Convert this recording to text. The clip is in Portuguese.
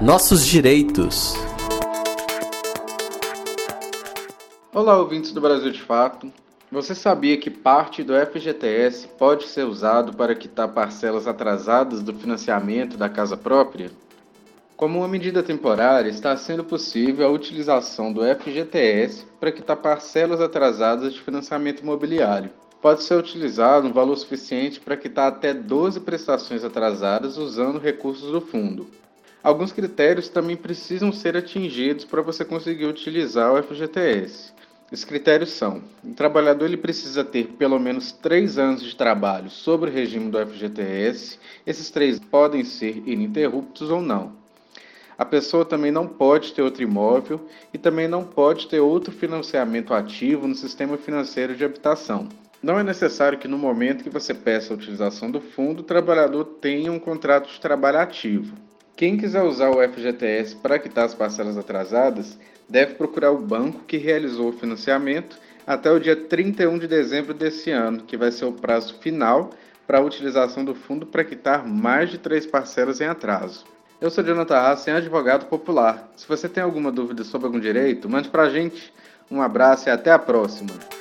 Nossos direitos. Olá, ouvintes do Brasil de Fato. Você sabia que parte do FGTS pode ser usado para quitar parcelas atrasadas do financiamento da casa própria? Como uma medida temporária, está sendo possível a utilização do FGTS para quitar parcelas atrasadas de financiamento imobiliário. Pode ser utilizado um valor suficiente para quitar até 12 prestações atrasadas usando recursos do fundo. Alguns critérios também precisam ser atingidos para você conseguir utilizar o FGTS. Os critérios são: o trabalhador ele precisa ter pelo menos três anos de trabalho sobre o regime do FGTS. Esses três podem ser ininterruptos ou não. A pessoa também não pode ter outro imóvel e também não pode ter outro financiamento ativo no sistema financeiro de habitação. Não é necessário que no momento que você peça a utilização do fundo, o trabalhador tenha um contrato de trabalho ativo. Quem quiser usar o FGTS para quitar as parcelas atrasadas, deve procurar o banco que realizou o financiamento até o dia 31 de dezembro desse ano, que vai ser o prazo final para a utilização do fundo para quitar mais de três parcelas em atraso. Eu sou Jonathan Hassen, advogado popular. Se você tem alguma dúvida sobre algum direito, mande para a gente. Um abraço e até a próxima!